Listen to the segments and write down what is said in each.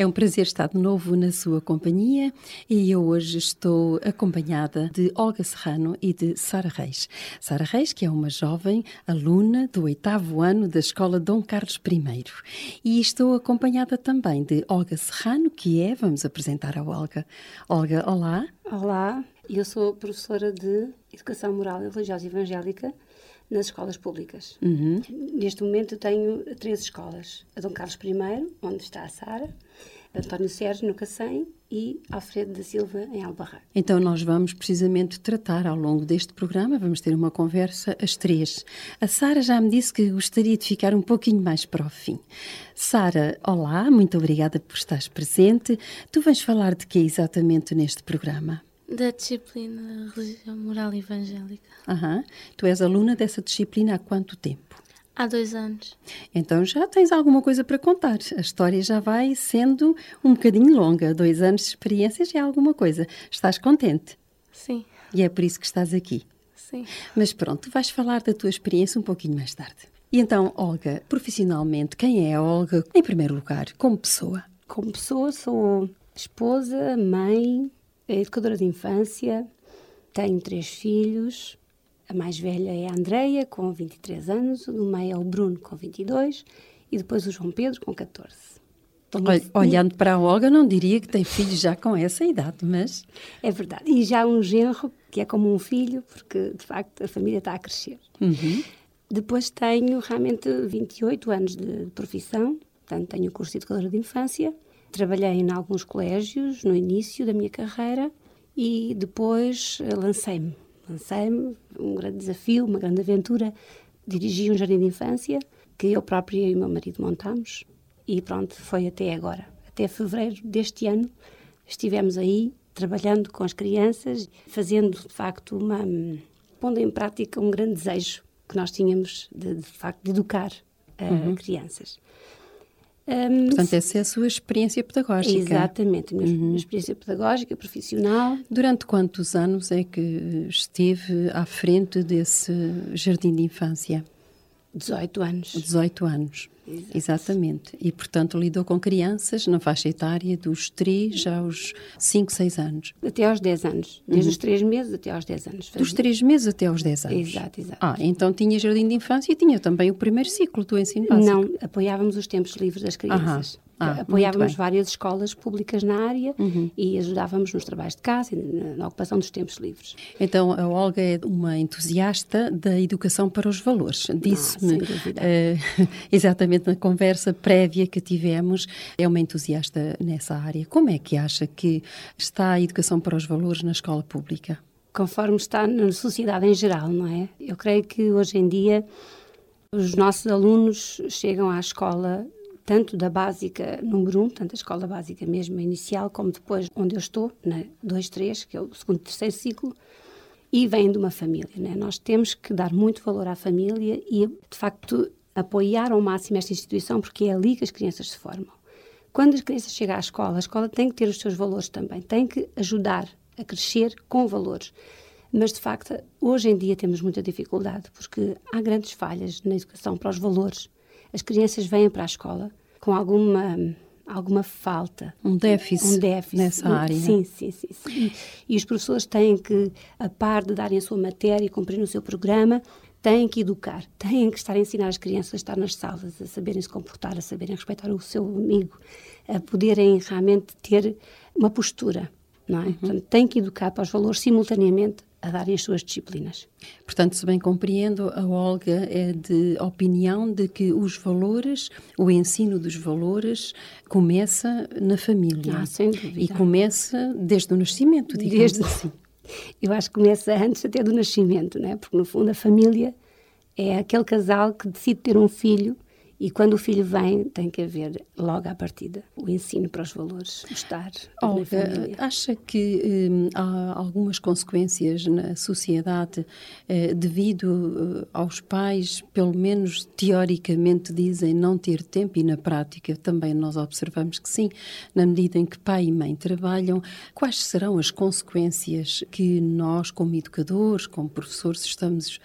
É um prazer estar de novo na sua companhia e eu hoje estou acompanhada de Olga Serrano e de Sara Reis. Sara Reis, que é uma jovem aluna do oitavo ano da Escola Dom Carlos I. E estou acompanhada também de Olga Serrano, que é, vamos apresentar a Olga. Olga, olá. Olá, eu sou professora de Educação Moral e Religiosa Evangélica nas escolas públicas. Uhum. Neste momento tenho três escolas. A Dom Carlos I, onde está a Sara, António Sérgio, no Cacém, e Alfredo da Silva, em Albarra. Então nós vamos precisamente tratar ao longo deste programa, vamos ter uma conversa às três. A Sara já me disse que gostaria de ficar um pouquinho mais para o fim. Sara, olá, muito obrigada por estares presente. Tu vais falar de que exatamente neste programa? Da disciplina Religião Moral e Evangélica. Aham. Tu és aluna dessa disciplina há quanto tempo? Há dois anos. Então já tens alguma coisa para contar. A história já vai sendo um bocadinho longa. Dois anos de experiência já é alguma coisa. Estás contente? Sim, E é por isso que estás aqui. sim. Mas pronto, vais falar da tua experiência um pouquinho mais tarde. E então, Olga, profissionalmente, quem é a Olga, em primeiro lugar, como pessoa? Como pessoa, sou esposa, mãe, educadora de infância, tenho três filhos. A mais velha é a Andreia, com 23 anos, o do meio é o Bruno, com 22, e depois o João Pedro, com 14. Tenho- Ol- Olhando para a Olga, não diria que tem filhos já com essa idade, mas É verdade. E já um genro, que é como um filho, porque de facto a família está a crescer. Depois tenho realmente 28 anos de profissão, portanto tenho o curso de educadora de infância. Trabalhei em alguns colégios no início da minha carreira e depois eh, lancei-me. Lancei-me, um grande desafio, uma grande aventura. Dirigi um jardim de infância que eu própria e o meu marido montamos e pronto, foi até agora. Até fevereiro deste ano estivemos aí trabalhando com as crianças, fazendo de facto uma pondo em prática um grande desejo que nós tínhamos de, de facto de educar uh, crianças. Um, portanto essa é a sua experiência pedagógica. exatamente, a minha minha experiência pedagógica, profissional. Durante quantos anos é que esteve à frente desse jardim de infância? 18 anos. 18 anos. Exatamente. E, portanto, lidou com crianças na faixa etária dos 3 aos 5, 6 anos. Até aos 10 anos. Desde os 3 meses até aos 10 anos. Dos 3 meses até aos 10 anos. Exato, exato. Ah, então tinha jardim de infância e tinha também o primeiro ciclo do ensino básico. Não, apoiávamos os tempos livres das crianças. Ah, muito apoiávamos várias escolas públicas na área e ajudávamos nos trabalhos de casa e na, ocupação dos tempos livres. Então, a Olga é uma entusiasta da educação para os valores. Disse-me, sem dúvida. eh, exatamente na conversa prévia que tivemos, é uma entusiasta nessa área. Como é que acha que está a educação para os valores na escola pública? conforme está na sociedade em geral, não é? Eu creio que hoje em dia os nossos alunos chegam à escola tanto da básica número 1, um, tanto a escola básica mesmo inicial, como depois onde eu estou, na 2, 3, que é o segundo e terceiro ciclo, e vêm de uma família, né? Nós temos que dar muito valor à família e, de facto, apoiar ao máximo esta instituição, porque é ali que as crianças se formam. Quando as crianças chegam à escola, a escola tem que ter os seus valores também, tem que ajudar a crescer com valores. Mas, de facto, hoje em dia temos muita dificuldade, porque há grandes falhas na educação para os valores. As crianças vêm para a escola com alguma, alguma falta. Um déficit, Um déficit. nessa Um- área. Sim, sim, sim. sim. E os professores têm que, a par de darem a sua matéria e cumprir o seu programa, têm que educar, têm que estar a ensinar as crianças a estar nas salas, a saberem se comportar, a saberem respeitar o seu amigo, a poderem realmente ter uma postura, não é? Uhum. Portanto, têm que educar para os valores simultaneamente a darem as suas disciplinas. Portanto, se bem compreendo, a Olga é de opinião de que os valores, o ensino dos valores, começa na família. Ah, sem dúvida. E começa desde o nascimento, digamos Desde- assim. Eu acho que começa antes até do nascimento, né? porque no fundo a família é aquele casal que decide ter um filho E quando o filho vem, tem que haver logo à partida o ensino para os valores, o estar Olga, na família. acha que hum, há algumas consequências na sociedade eh, devido eh, aos pais, pelo menos teoricamente dizem não ter tempo e na prática também nós observamos que sim, na medida em que pai e mãe trabalham, quais serão as consequências que nós como educadores, como professores estamos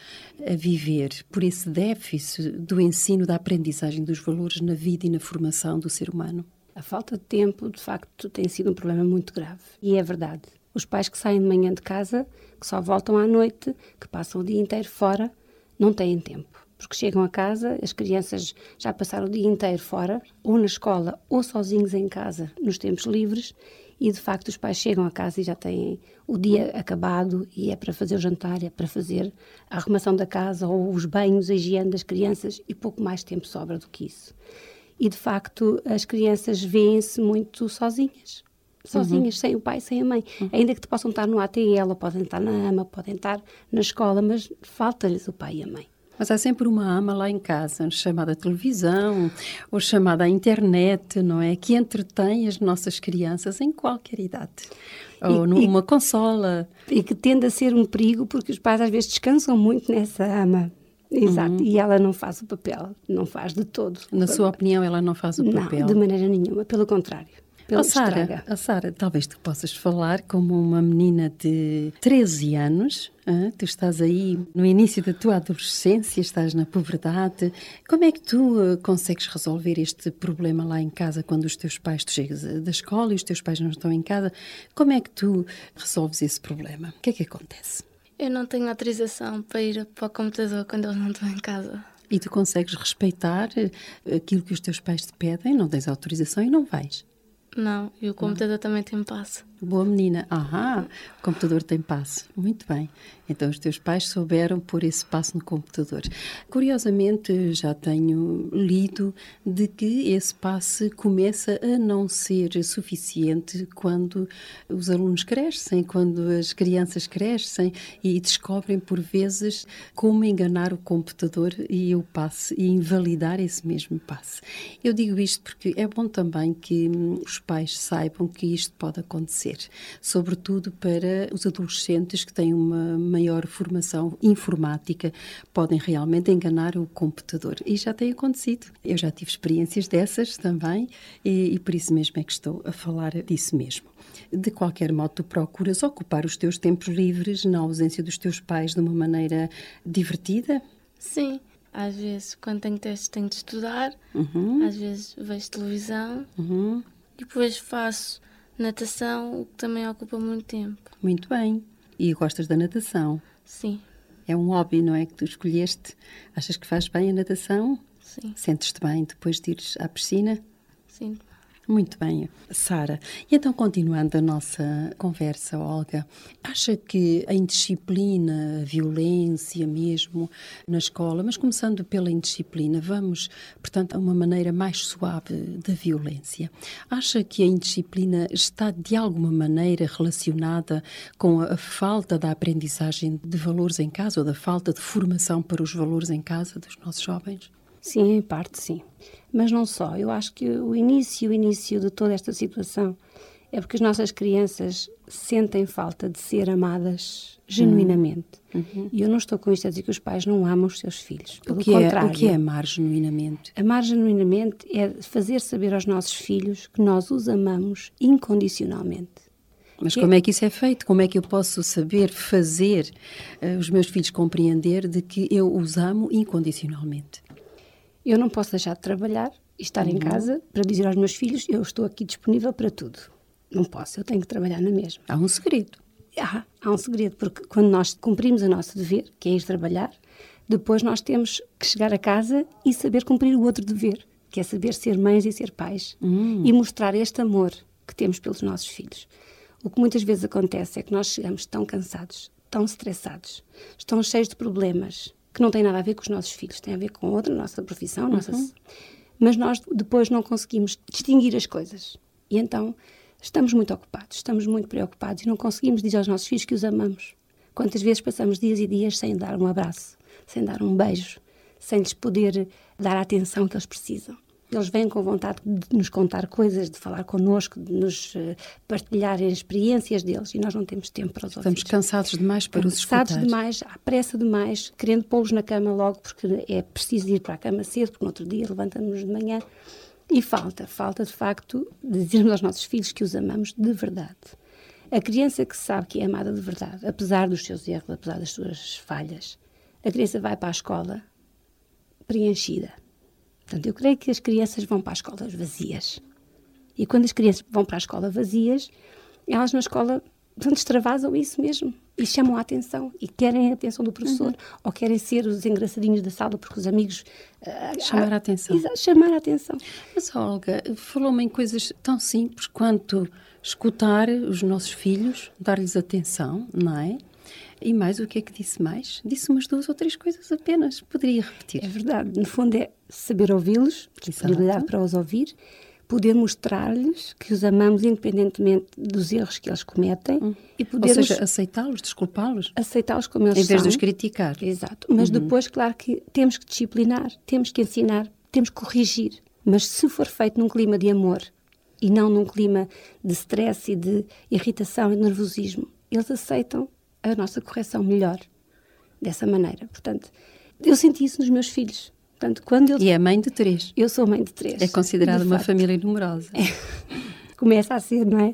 a viver por esse déficit do ensino da aprendizagem dos valores na vida e na formação do ser humano? A falta de tempo, de facto, tem sido um problema muito grave. E é verdade. Os pais que saem de manhã de casa, que só voltam à noite, que passam o dia inteiro fora, não têm tempo. Porque chegam a casa, as crianças já passaram o dia inteiro fora, ou na escola, ou sozinhos em casa, nos tempos livres, e de facto os pais chegam a casa e já têm o dia acabado e é para fazer o jantar, é para fazer a arrumação da casa ou os banhos, a higiene das crianças e pouco mais tempo sobra do que isso. E de facto as crianças veem-se muito sozinhas. Sozinhas, uhum. sem o pai, sem a mãe. Uhum. Ainda que te possam estar no ATL, ou podem estar na AMA, podem estar na escola, mas falta-lhes o pai e a mãe. Mas há sempre uma ama lá em casa, chamada televisão ou chamada internet, não é? Que entretém as nossas crianças em qualquer idade. Ou e, numa e, consola. E que tende a ser um perigo porque os pais às vezes descansam muito nessa ama. Exato, uhum. e ela não faz o papel, não faz de todo. Na sua opinião, ela não faz o papel? Não, de maneira nenhuma, pelo contrário. A Sara, a Sara, talvez tu possas falar como uma menina de 13 anos, hein? tu estás aí no início da tua adolescência, estás na puberdade. Como é que tu uh, consegues resolver este problema lá em casa quando os teus pais, tu chegas da escola e os teus pais não estão em casa? Como é que tu resolves esse problema? O que é que acontece? Eu não tenho autorização para ir para o computador quando eles não estão em casa. E tu consegues respeitar uh, aquilo que os teus pais te pedem, não tens autorização e não vais? Não, e o computador também tem passe. Boa menina. Ahá, o computador tem passe. Muito bem. Então os teus pais souberam pôr esse passe no computador. Curiosamente, já tenho lido de que esse passe começa a não ser suficiente quando os alunos crescem, quando as crianças crescem e descobrem por vezes como enganar o computador e o passe e invalidar esse mesmo passe. Eu digo isto porque é bom também que os pais saibam que isto pode acontecer sobretudo para os adolescentes que têm uma maior formação informática, podem realmente enganar o computador. E já tem acontecido. Eu já tive experiências dessas também e, e por isso mesmo é que estou a falar disso mesmo. De qualquer modo, tu procuras ocupar os teus tempos livres na ausência dos teus pais de uma maneira divertida? Sim. Às vezes, quando tenho testes, tenho de estudar. Uhum. Às vezes, vejo televisão. Uhum. E depois faço Natação, o que também ocupa muito tempo. Muito bem. E gostas da natação? Sim. É um hobby, não é? Que tu escolheste. Achas que faz bem a natação? Sim. Sentes-te bem depois de ires à piscina? Sim. Muito bem, Sara. E então, continuando a nossa conversa, Olga, acha que a indisciplina, a violência mesmo na escola, mas começando pela indisciplina, vamos, portanto, a uma maneira mais suave da violência. Acha que a indisciplina está de alguma maneira relacionada com a falta da aprendizagem de valores em casa ou da falta de formação para os valores em casa dos nossos jovens? Sim, em parte sim. Mas não só. Eu acho que o início, o início de toda esta situação é porque as nossas crianças sentem falta de ser amadas genuinamente. Uhum. E eu não estou com isto a dizer que os pais não amam os seus filhos. Pelo o que contrário. É, o que é amar genuinamente? Amar genuinamente é fazer saber aos nossos filhos que nós os amamos incondicionalmente. Mas como é que isso é feito? Como é que eu posso saber fazer uh, os meus filhos compreender de que eu os amo incondicionalmente? Eu não posso deixar de trabalhar e estar uhum. em casa para dizer aos meus filhos: eu estou aqui disponível para tudo. Não posso, eu tenho que trabalhar na mesma. Há um segredo. Há, há um segredo, porque quando nós cumprimos o nosso dever, que é ir trabalhar, depois nós temos que chegar a casa e saber cumprir o outro dever, que é saber ser mães e ser pais. Hum. E mostrar este amor que temos pelos nossos filhos. O que muitas vezes acontece é que nós chegamos tão cansados, tão estressados, estão cheios de problemas, que não tem nada a ver com os nossos filhos, tem a ver com outra, nossa profissão, nossa... Uhum. mas nós depois não conseguimos distinguir as coisas. E então estamos muito ocupados, estamos muito preocupados e não conseguimos dizer aos nossos filhos que os amamos. Quantas vezes passamos dias e dias sem dar um abraço, sem dar um beijo, sem lhes poder dar a atenção que eles precisam. Eles vêm com vontade de nos contar coisas, de falar connosco, de nos uh, partilharem experiências deles e nós não temos tempo para os ouvir. Estamos cansados demais para os escutar. Cansados demais, à pressa demais, querendo pô-los na cama logo porque é preciso ir para a cama cedo, porque no outro dia levantamos de manhã. E falta, falta de facto dizermos aos nossos filhos que os amamos de verdade. A criança que sabe que é amada de verdade, apesar dos seus erros, apesar das suas falhas, a criança vai para a escola preenchida Portanto, eu creio que as crianças vão para as escolas vazias. E quando as crianças vão para a escola vazias, elas na escola extravasam isso mesmo e chamam a atenção e querem a atenção do professor uhum. ou querem ser os engraçadinhos da sala porque os amigos uh, chamar a atenção chamar a atenção mas Olga falou-me em coisas tão simples quanto escutar os nossos filhos dar-lhes atenção não é e mais, o que é que disse mais? Disse umas duas ou três coisas apenas. Poderia repetir. É verdade. No fundo, é saber ouvi-los, disponibilidade para os ouvir, poder mostrar-lhes que os amamos independentemente dos erros que eles cometem. Hum. E poder Ou seja, aceitá-los, desculpá-los. Aceitá-los como eles são. Em vez são. de os criticar. Exato. Mas uhum. depois, claro que temos que disciplinar, temos que ensinar, temos que corrigir. Mas se for feito num clima de amor e não num clima de stress e de irritação e de nervosismo, eles aceitam a nossa correção melhor dessa maneira. Portanto, eu senti isso nos meus filhos. Portanto, quando eu... E é mãe de três. Eu sou mãe de três. É considerada uma facto. família numerosa. É. Começa a ser, não é?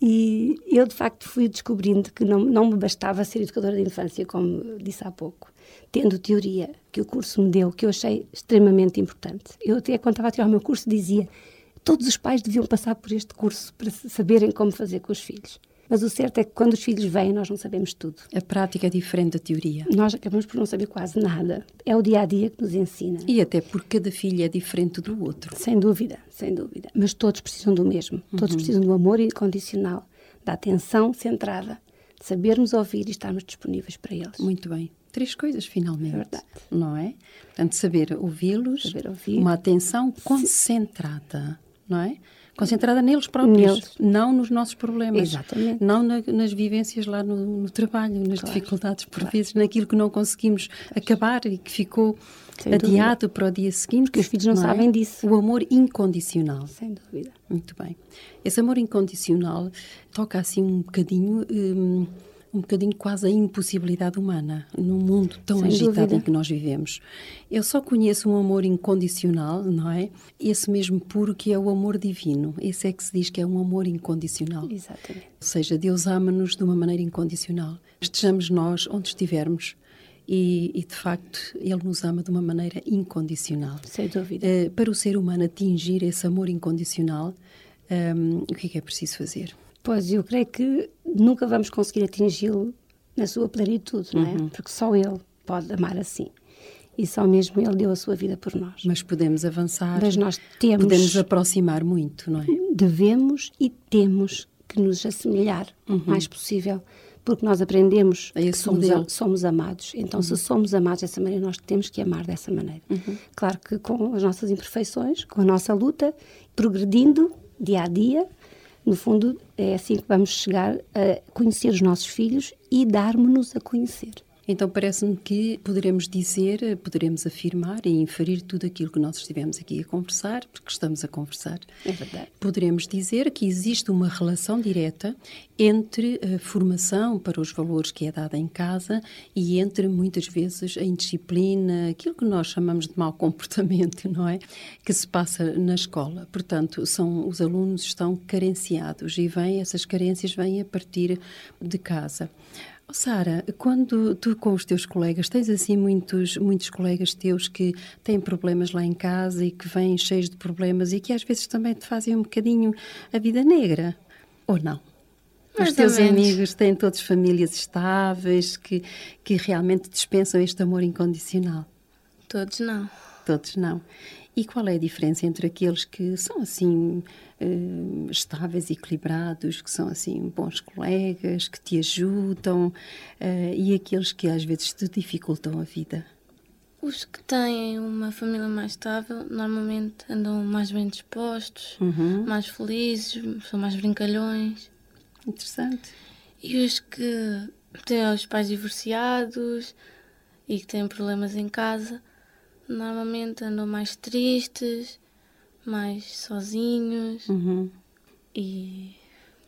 E eu, de facto, fui descobrindo que não, não me bastava ser educadora de infância, como disse há pouco, tendo teoria que o curso me deu, que eu achei extremamente importante. Eu até, quando estava a tirar o meu curso, dizia todos os pais deviam passar por este curso para saberem como fazer com os filhos. Mas o certo é que quando os filhos vêm, nós não sabemos tudo. A prática é diferente da teoria. Nós acabamos por não saber quase nada. É o dia a dia que nos ensina. E até porque cada filho é diferente do outro. Sem dúvida, sem dúvida. Mas todos precisam do mesmo. Uhum. Todos precisam do amor incondicional, da atenção centrada, de sabermos ouvir e estarmos disponíveis para eles. Muito bem três coisas finalmente. É verdade. Não é? Portanto, saber ouvi-los, uma atenção concentrada, não é? Concentrada neles próprios, neles. não nos nossos problemas, Exatamente. não na, nas vivências lá no, no trabalho, nas claro. dificuldades por claro. vezes, naquilo que não conseguimos acabar e que ficou Sem adiado dúvida. para o dia seguinte. Porque os filhos não, não é? sabem disso. O amor incondicional. Sem dúvida. Muito bem. Esse amor incondicional toca assim um bocadinho. Hum, um bocadinho quase a impossibilidade humana num mundo tão Sem agitado dúvida. em que nós vivemos. Eu só conheço um amor incondicional, não é? Esse mesmo puro que é o amor divino. Esse é que se diz que é um amor incondicional. Exatamente. Ou seja, Deus ama-nos de uma maneira incondicional. Estejamos nós onde estivermos. E, e, de facto ele nos ama de uma maneira incondicional. Sem dúvida. Uh, para o ser humano atingir esse amor incondicional, um, ehm, o que é que é preciso fazer? Pois, eu creio que nunca vamos conseguir atingi-lo na sua plenitude, não é? Uhum. Porque só ele pode amar assim. E só mesmo ele deu a sua vida por nós. Mas podemos avançar. Mas nós temos. Podemos aproximar muito, não é? Devemos e temos que nos assemelhar o uhum. mais possível porque nós aprendemos que somos, somos, amados. Então, uhum. se somos amados dessa maneira, nós temos que amar dessa maneira. Uhum. Claro que com as nossas imperfeições, com a nossa luta, progredindo dia a dia, no fundo, é assim que vamos chegar a conhecer os nossos filhos e darmos-nos a conhecer. Então parece-me que poderemos dizer, poderemos afirmar e inferir tudo aquilo que nós estivemos aqui a conversar, porque estamos a conversar. É verdade. Poderemos dizer que existe uma relação direta entre a formação para os valores que é dada em casa e entre muitas vezes a indisciplina, aquilo que nós chamamos de mau comportamento, não é? Que se passa na escola. Portanto, são os alunos estão carenciados e vêm essas carências vêm a partir de casa. Sara, quando tu com os teus colegas, tens assim muitos, muitos colegas teus que têm problemas lá em casa e que vêm cheios de problemas e que às vezes também te fazem um bocadinho a vida negra, ou não? Mais os teus amigos têm todos famílias estáveis que, que realmente dispensam este amor incondicional? Todos não. Todos não. E qual é a diferença entre aqueles que são assim uh, estáveis, equilibrados, que são assim bons colegas, que te ajudam, uh, e aqueles que às vezes te dificultam a vida? Os que têm uma família mais estável normalmente andam mais bem dispostos, uhum. mais felizes, são mais brincalhões. Interessante. E os que têm os pais divorciados e que têm problemas em casa normalmente andam mais tristes, mais sozinhos Uhum. e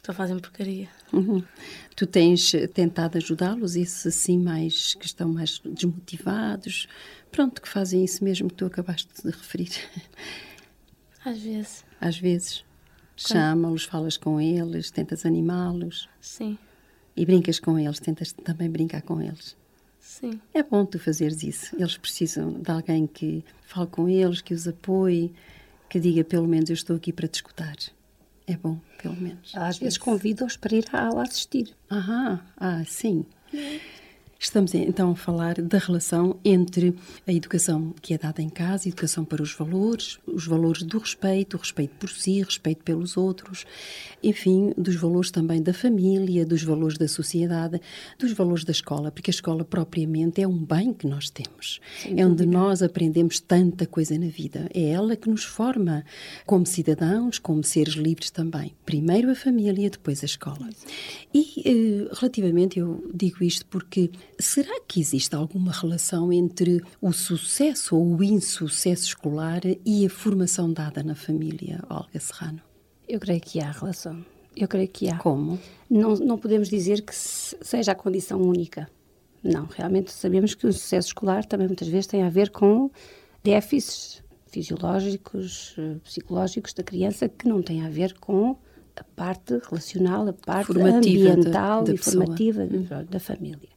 só fazem porcaria. Uhum. Tu tens tentado ajudá-los, esses assim mais que estão mais desmotivados, pronto, que fazem isso mesmo que tu acabaste de referir. Às vezes, Às vezes chama-los, falas com eles, tentas animá-los sim, e brincas com eles, tentas também brincar com eles. Sim. É bom tu fazeres isso. Eles precisam de alguém que fale com eles, que os apoie, que diga pelo menos eu estou aqui para te escutar. É bom, pelo menos. Às vezes convido-os para ir à aula assistir. Aham, ah, sim. Estamos então a falar da relação entre a educação que é dada em casa, educação para os valores, os valores do respeito, o respeito por si, respeito pelos outros, enfim, dos valores também da família, dos valores da sociedade, dos valores da escola, porque a escola propriamente é um bem que nós temos. é onde nós aprendemos tanta coisa na vida. É ela que nos forma como cidadãos, como seres livres também. Primeiro a família, depois a escola. E eh, relativamente, eu digo isto porque será que existe alguma relação entre o sucesso ou o insucesso escolar e a formação dada na família, Olga Serrano? Eu creio que há relação. Eu creio que há. Como? Não, não podemos dizer que se- seja a condição única. Não, realmente sabemos que o sucesso escolar também muitas vezes tem a ver com déficits fisiológicos, eh, psicológicos da criança que não têm a ver com a parte relacional, a parte Formativa ambiental da e pessoa. formativa da- da família.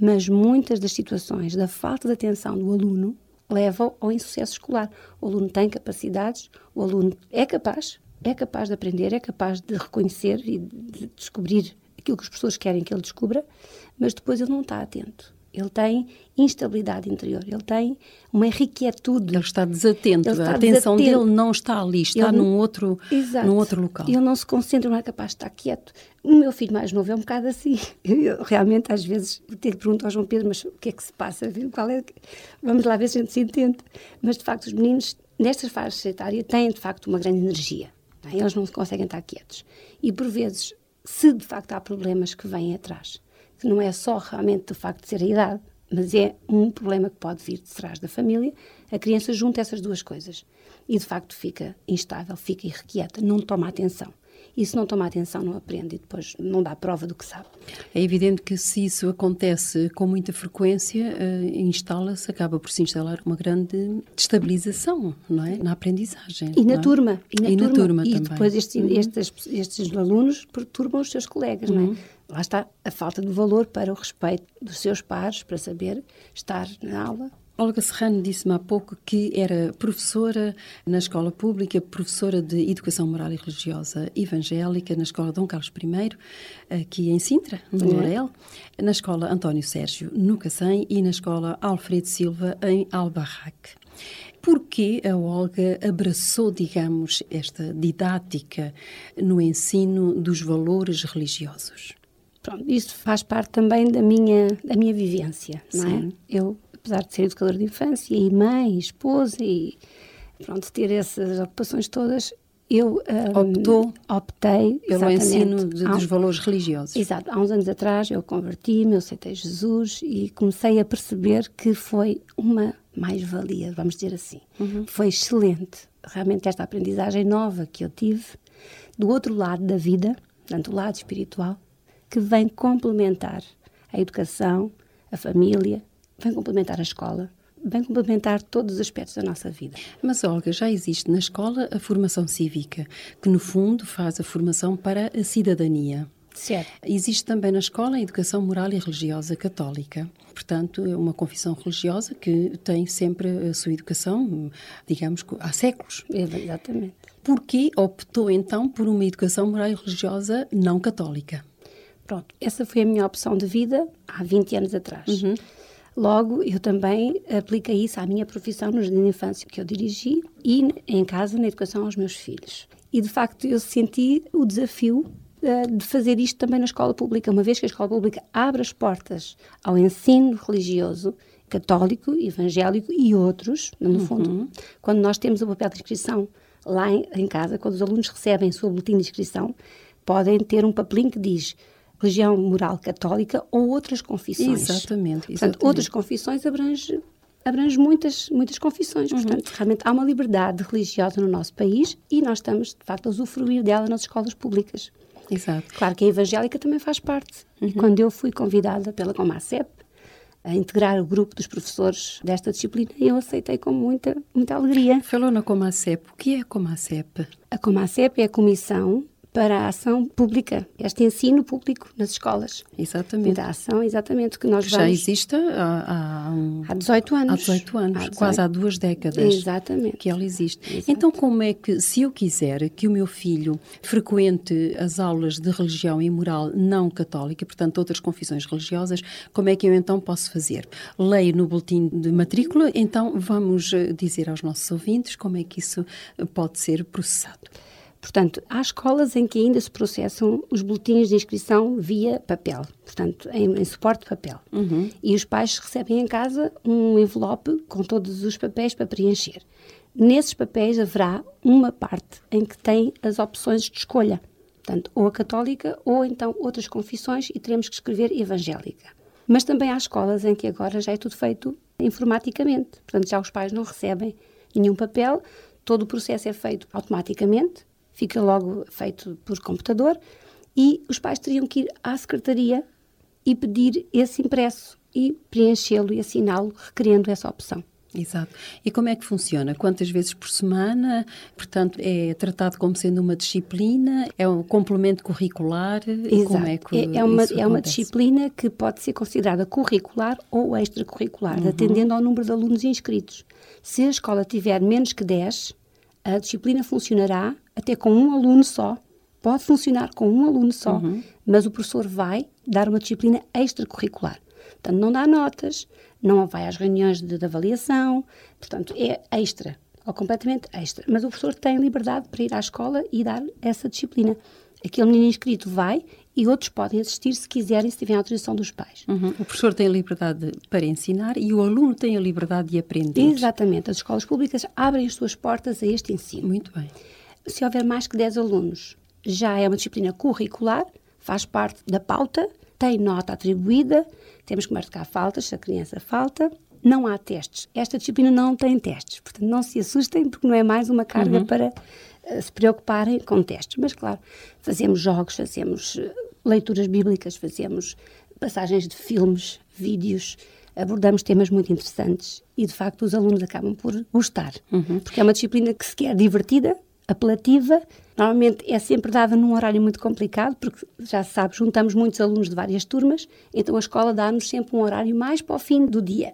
Mas muitas das situações da falta de atenção do aluno levam ao insucesso escolar. O aluno tem capacidades, o aluno é capaz, é capaz de aprender, é capaz de reconhecer e de descobrir aquilo que as pessoas querem que ele descubra, mas depois ele não está atento. Ele tem instabilidade interior, ele tem uma inquietude. Ele está desatento, Ele está a atenção desatento. dele não está ali, está Ele num, outro, Exato. num outro local. Ele não se concentra, não é capaz de estar quieto. O meu filho mais novo é um bocado assim. Eu, realmente, às vezes, tenho que perguntar ao João Pedro, mas o que é que se passa? Qual é? Vamos lá ver se a gente se entende. Mas, de facto, os meninos, nestas faixas etárias, têm, de facto, uma grande energia. não é? Eles não se conseguem estar quietos. E, por vezes, se de facto há problemas que vêm atrás, que não é só realmente do facto de ser a idade, mas é um problema que pode vir de trás da família, a criança junta essas duas coisas e de facto fica instável, fica irrequieta, não toma atenção. E se não toma atenção, não aprende e depois não dá prova do que sabe. É evidente que se isso acontece com muita frequência, eh, instala-se, acaba por se instalar uma grande destabilização, não é? Na aprendizagem. E na é? turma. E na E na turma. turma e também. depois estes, Uhum. estes, estes alunos perturbam os seus colegas, não é? Lá está a falta de valor para o respeito dos seus pares, para saber estar na aula. Olga Serrano disse-me há pouco que era professora na escola pública, professora de Educação Moral e Religiosa Evangélica na Escola Dom Carlos I, aqui em Sintra, no. Morel, na Escola António Sérgio, no Cacém, e na Escola Alfredo Silva, em Albarraque. Porquê a Olga abraçou, digamos, esta didática no ensino dos valores religiosos? Pronto, isso faz parte também da minha, da minha vivência, não é? Sim. Eu, apesar de ser educadora de infância e mãe, e esposa e pronto, ter essas ocupações todas, eu hum, Optou optei Pelo ensino de- dos valores religiosos. Exato, há uns anos atrás eu converti-me, eu aceitei Jesus e comecei a perceber que foi uma mais-valia, vamos dizer assim. Foi excelente, realmente esta aprendizagem nova que eu tive do outro lado da vida, portanto, o lado espiritual, que vem complementar a educação, a família, vem complementar a escola, vem complementar todos os aspectos da nossa vida. Mas, Olga, já existe na escola a formação cívica, que no fundo faz a formação para a cidadania. Certo. Existe também na escola a educação moral e religiosa católica. Portanto, é uma confissão religiosa que tem sempre a sua educação, digamos, há séculos. Exatamente. Porquê optou então por uma educação moral e religiosa não católica? Pronto, essa foi a minha opção de vida há 20 anos atrás. Logo, eu também apliquei isso à minha profissão no jardim de infância que eu dirigi e em casa na educação aos meus filhos. E de facto eu senti o desafio eh, de fazer isto também na escola pública, uma vez que a escola pública abre as portas ao ensino religioso católico, evangélico e outros, no fundo, quando nós temos o papel de inscrição lá em, em casa, quando os alunos recebem o seu boletim de inscrição, podem ter um papelinho que diz religião moral católica ou outras confissões. Exatamente, Portanto, exatamente. outras confissões abrange abrange muitas, muitas confissões. Uhum. Portanto, realmente há uma liberdade religiosa no nosso país e nós estamos, de facto, a usufruir dela nas escolas públicas. Exato. Claro que a evangélica também faz parte. Uhum. E quando eu fui convidada pela Comacep a integrar o grupo dos professores desta disciplina, eu aceitei com muita, muita alegria. Falou na Comacep. O que é a Comacep? A Comacep é a Comissão para a ação pública, este ensino público nas escolas. Exatamente. Da ação, exatamente, que nós que vamos... Já existe há, há, um... há 18 anos. Há 18 anos, há 18... quase há duas décadas. Exatamente. Que ela existe. Exato. Então, como é que, se eu quiser que o meu filho frequente as aulas de religião e moral não católica, portanto, outras confissões religiosas, como é que eu então posso fazer? Leio no boletim de matrícula, então vamos eh, dizer aos nossos ouvintes como é que isso pode ser processado. Portanto, há escolas em que ainda se processam os boletins de inscrição via papel, portanto, em, em suporte de papel. Uhum. E os pais recebem em casa um envelope com todos os papéis para preencher. Nesses papéis haverá uma parte em que tem as opções de escolha, portanto, ou a católica ou então outras confissões e teremos que escrever evangélica. Mas também há escolas em que agora já é tudo feito informaticamente, portanto, já os pais não recebem nenhum papel, todo o processo é feito automaticamente fica logo feito por computador e os pais teriam que ir à secretaria e pedir esse impresso e preenchê-lo e assiná-lo, requerendo essa opção. Exato. E como é que funciona? Quantas vezes por semana? Portanto, é tratado como sendo uma disciplina? É um complemento curricular? Exato. Como é, que é, é uma, é uma disciplina que pode ser considerada curricular ou extracurricular, uhum. atendendo ao número de alunos inscritos. Se a escola tiver menos que 10, a disciplina funcionará até com um aluno só. Pode funcionar com um aluno só, uhum. mas o professor vai dar uma disciplina extracurricular. Portanto, não dá notas, não vai às reuniões de, de avaliação, portanto, é extra, ou completamente extra. Mas o professor tem liberdade para ir à escola e dar essa disciplina. Aquele menino inscrito vai e outros podem assistir se quiserem, se tiverem autorização dos pais. Uhum. O professor tem a liberdade para ensinar e o aluno tem a liberdade de aprender. Exatamente. As escolas públicas abrem as suas portas a este ensino. Muito bem. Se houver mais que 10 alunos, já é uma disciplina curricular, faz parte da pauta, tem nota atribuída, temos que marcar faltas se a criança falta. Não há testes. Esta disciplina não tem testes. Portanto, não se assustem, porque não é mais uma carga uhum. para uh, se preocuparem com testes. Mas, claro, fazemos jogos, fazemos uh, leituras bíblicas, fazemos passagens de filmes, vídeos, abordamos temas muito interessantes e, de facto, os alunos acabam por gostar. Uhum. Porque é uma disciplina que se quer divertida, apelativa. Normalmente é sempre dada num horário muito complicado, porque já se sabe, juntamos muitos alunos de várias turmas, então a escola dá-nos sempre um horário mais para o fim do dia.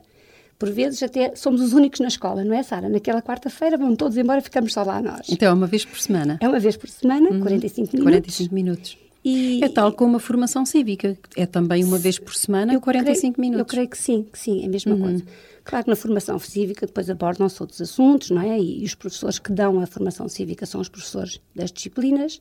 Por vezes até somos os únicos na escola, não é, Sara? Naquela quarta-feira vão todos embora, ficamos só lá nós. Então é uma vez por semana? É uma vez por semana, uhum. 45 minutos. 45 minutos. E... É tal como a formação cívica, é também uma vez por semana, eu 45 creio, minutos. Eu creio que sim, que sim, é a mesma uhum. coisa. Claro que na formação cívica depois abordam-se outros assuntos, não é? E, e, os professores que dão a formação cívica são os professores das disciplinas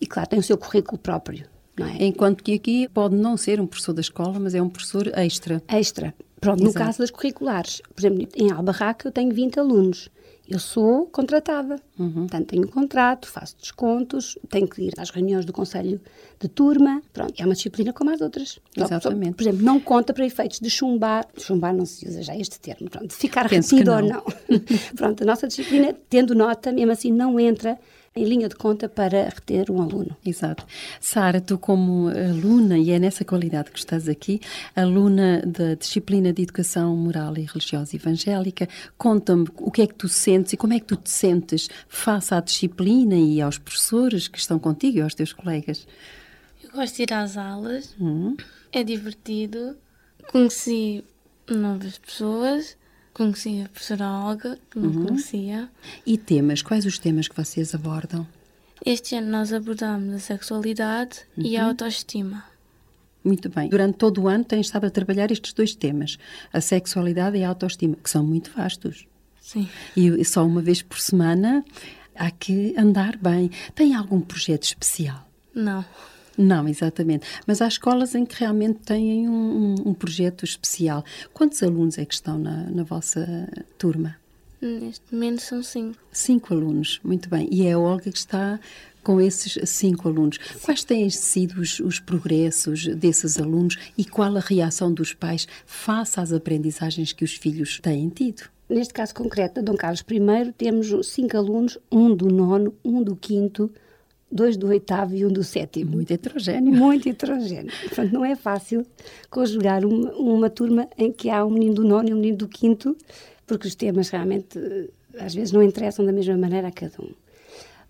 e, claro, têm o seu currículo próprio, não é? Enquanto que aqui pode não ser um professor da escola, mas é um professor extra. Extra. Pronto, Exato. no caso das curriculares, por exemplo, em Albarraca eu tenho 20 alunos eu sou contratada, uhum. portanto tenho um contrato, faço descontos, tenho que ir às reuniões do conselho de turma, pronto, é uma disciplina como as outras. Exatamente. Por exemplo, não conta para efeitos de chumbar, chumbar não se usa já este termo, pronto, de ficar retido ou não. pronto, a nossa disciplina, tendo nota, mesmo assim não entra em linha de conta para reter um aluno. Exato. Sara, tu como aluna, e é nessa qualidade que estás aqui, aluna da disciplina de Educação Moral e Religiosa Evangélica, conta-me o que é que tu sentes e como é que tu te sentes face à disciplina e aos professores que estão contigo e aos teus colegas. Eu gosto de ir às aulas, hum. é divertido, conheci novas pessoas Conheci a professora Olga, que não uhum. conhecia. E temas? Quais os temas que vocês abordam? Este ano nós abordamos a sexualidade uhum. e a uhum. autoestima. Muito bem. Durante todo o ano têm estado a trabalhar estes dois temas, a sexualidade e a autoestima, que são muito vastos. Sim. E só uma vez por semana há que andar bem. Tem algum projeto especial? Não. Não, exatamente. Mas há escolas em que realmente têm um, um, um projeto especial. Quantos alunos é que estão na, na vossa turma? Neste momento são cinco. Cinco alunos, muito bem. E é a Olga que está com esses cinco alunos. Quais têm sido os, os, progressos desses alunos e qual a reação dos pais face às aprendizagens que os filhos têm tido? Neste caso concreto, Dom Carlos I, temos cinco alunos, um do nono, um do quinto, dois do oitavo e um do sétimo. Muito heterogéneo. Muito heterogéneo. Portanto, não é fácil conjugar uma, uma, turma em que há um menino do nono e um menino do quinto, porque os temas realmente às vezes não interessam da mesma maneira a cada um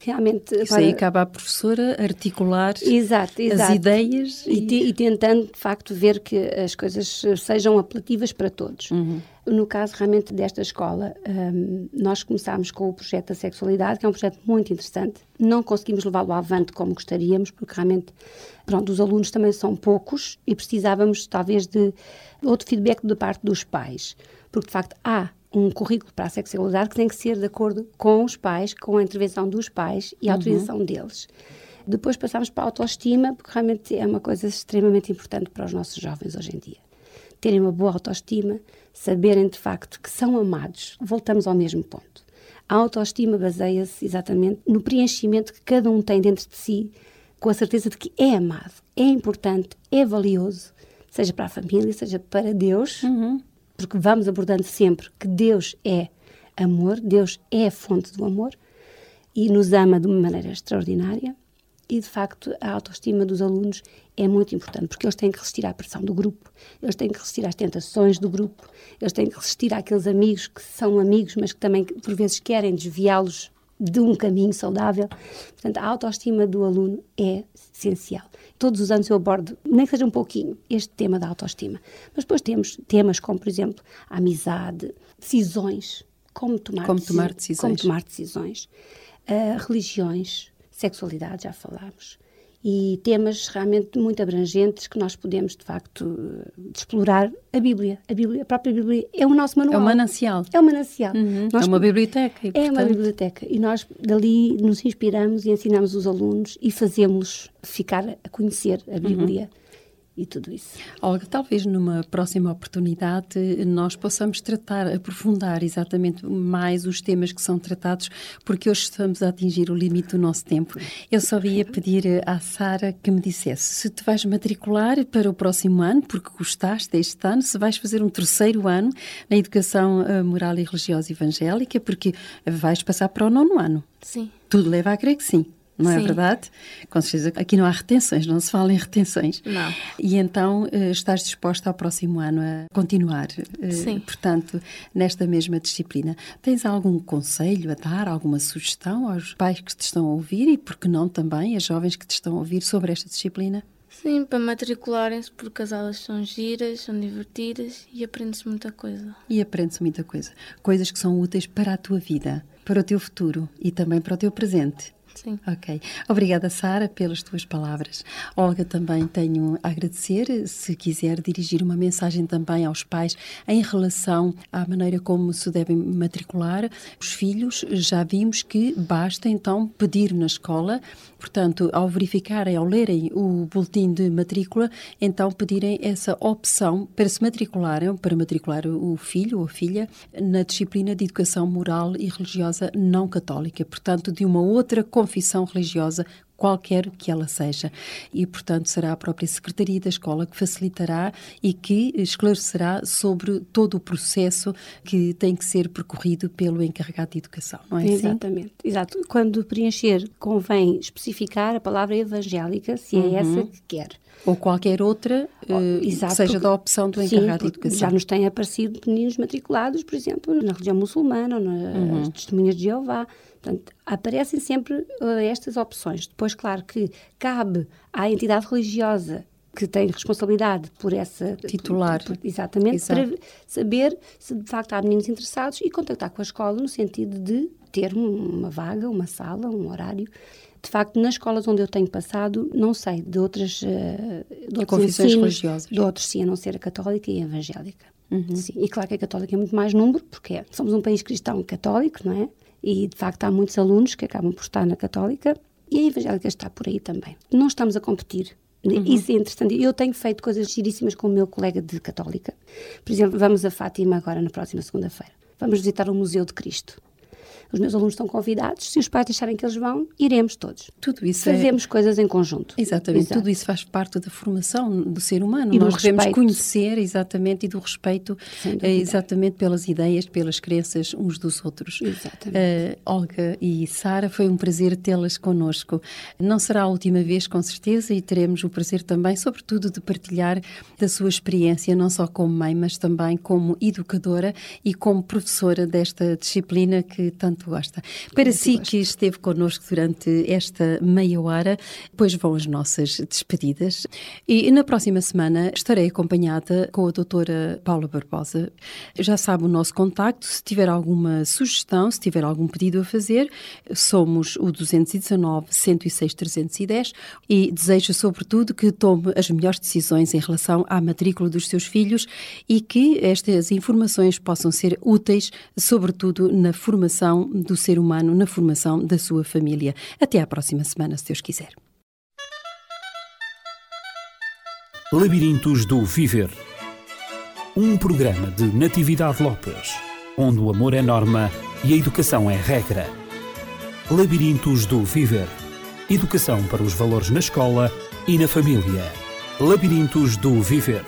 realmente. Isso aí acaba a professora articular exato, exato. as ideias e, e... e, tentando, de facto, ver que as coisas sejam apelativas para todos. Uhum. No caso realmente desta escola, um, nós começámos com o projeto da sexualidade, que é um projeto muito interessante. Não conseguimos levá-lo avante como gostaríamos, porque realmente, pronto, os alunos também são poucos e precisávamos talvez de outro feedback da parte dos pais, porque de facto há um currículo para a sexualidade que tem que ser de acordo com os pais, com a intervenção dos pais e a uhum. autorização uhum. deles. Depois passamos para a autoestima, porque realmente é uma coisa extremamente importante para os nossos jovens hoje em dia. Terem uma boa autoestima, saberem de facto que são amados. Voltamos ao mesmo ponto. A autoestima baseia-se exatamente no preenchimento que cada um tem dentro de si, com a certeza de que é amado, é importante, é valioso, seja para a família, seja para Deus, uhum porque vamos abordando sempre que Deus é amor, Deus é a fonte do amor e nos ama de uma maneira extraordinária. E de facto, a autoestima dos alunos é muito importante, porque eles têm que resistir à pressão do grupo, eles têm que resistir às tentações do grupo, eles têm que resistir àqueles amigos que são amigos, mas que também por vezes querem desviá-los de um caminho saudável. Portanto, a autoestima do aluno é essencial. Todos os anos eu abordo, nem que seja um pouquinho, este tema da autoestima. Mas depois temos temas como, por exemplo, a amizade, decisões, como tomar, como tomar decisões, como tomar decisões uh, religiões, sexualidade, já falámos, e temas realmente muito abrangentes que nós podemos, de facto, explorar a Bíblia. A Bíblia, a própria Bíblia é o nosso manual. É um manancial. É um manancial. Uhum. é uma biblioteca. E, portanto... É uma biblioteca. E nós dali nos inspiramos e ensinamos os alunos e fazemos ficar a conhecer a Bíblia. Uhum e tudo isso. Olga, talvez numa próxima oportunidade nós possamos tratar, aprofundar exatamente mais os temas que são tratados, porque hoje estamos a atingir o limite do nosso tempo. Eu só ia pedir à Sara que me dissesse se te vais matricular para o próximo ano, porque gostaste deste ano, se vais fazer um terceiro ano na educação eh, moral e religiosa evangélica, porque vais passar para o nono ano. Sim. Tudo leva a crer que sim não é Sim. é verdade? Com certeza, aqui não há retenções, não se fala em retenções. Não. E então eh, estás disposta ao próximo ano a continuar, eh, Sim. portanto, nesta mesma disciplina. Tens algum conselho a dar, alguma sugestão aos pais que te estão a ouvir e, por que não, também as jovens que te estão a ouvir sobre esta disciplina? Sim, para matricularem-se, porque as aulas são giras, são divertidas e aprende-se muita coisa. E aprende-se muita coisa. Coisas que são úteis para a tua vida, para o teu futuro e também para o teu presente. Sim. Ok. Obrigada, Sara, pelas tuas palavras. Olga, também tenho a agradecer. Se quiser dirigir uma mensagem também aos pais em relação à maneira como se devem matricular os filhos, já vimos que basta então pedir na escola, portanto, ao verificarem, ao lerem o boletim de matrícula, então pedirem essa opção para se matricularem, para matricular o filho ou a filha na disciplina de educação moral e religiosa não católica, portanto, de uma outra confissão religiosa qualquer que ela seja. E, portanto, será a própria Secretaria da Escola que facilitará e que esclarecerá sobre todo o processo que tem que ser percorrido pelo encarregado de educação, não é Exatamente. Assim? Exato. Quando preencher, convém especificar a palavra evangélica, se é uhum. essa que quer. Ou qualquer outra, oh, uh, Exato, seja da opção do encarregado sim, de educação. Já nos têm aparecido meninos matriculados, por exemplo, na religião muçulmana nas uhum. testemunhas de Jeová. Portanto, aparecem sempre uh, estas opções. Depois, claro que cabe à entidade religiosa que tem responsabilidade por essa titular, por, por, exatamente, Exato. para saber se de facto há meninos interessados e contactar com a escola no sentido de ter uma vaga, uma sala, um horário. De facto, nas escolas onde eu tenho passado, não sei de outras uh, de outros confissões ensinos, religiosas, de outros sim, a não ser a católica e a evangélica. Uhum. Sim, e claro que a católica é muito mais número, porque é, somos um país cristão católico, não é? E de facto há muitos alunos que acabam por estar na Católica e a Evangélica está por aí também. Não estamos a competir. Uhum. Isso é interessante. Eu tenho feito coisas giríssimas com o meu colega de Católica. Por exemplo, vamos a Fátima agora na próxima segunda-feira. Vamos visitar o Museu de Cristo. Os meus alunos estão convidados, se os pais acharem que eles vão, iremos todos. Tudo isso é Fazemos é... coisas em conjunto. Exatamente, Exato. tudo isso faz parte da formação do ser humano. E Nós devemos conhecer exatamente e do respeito eh, exatamente pelas ideias, pelas crenças uns dos outros. Exatamente. Uh, Olga e Sara, foi um prazer tê-las connosco. Não será a última vez, com certeza, e teremos o prazer também, sobretudo, de partilhar da sua experiência, não só como mãe, mas também como educadora e como professora desta disciplina que tanto gosta. Para si que esteve connosco durante esta meia hora, depois vão as nossas despedidas. E na próxima semana estarei acompanhada com a doutora Paula Barbosa. Já sabe o nosso contacto, se tiver alguma sugestão, se tiver algum pedido a fazer, somos o 219 106 310 e desejo sobretudo que tome as melhores decisões em relação à matrícula dos seus filhos e que estas informações possam ser úteis, sobretudo na formação do ser humano, na formação da sua família. Até à próxima semana, se Deus quiser. Labirintos do Viver um programa de Natividade Lopes, onde o amor é norma e a educação é regra. Labirintos do Viver Educação para os valores na escola e na família. Labirintos do Viver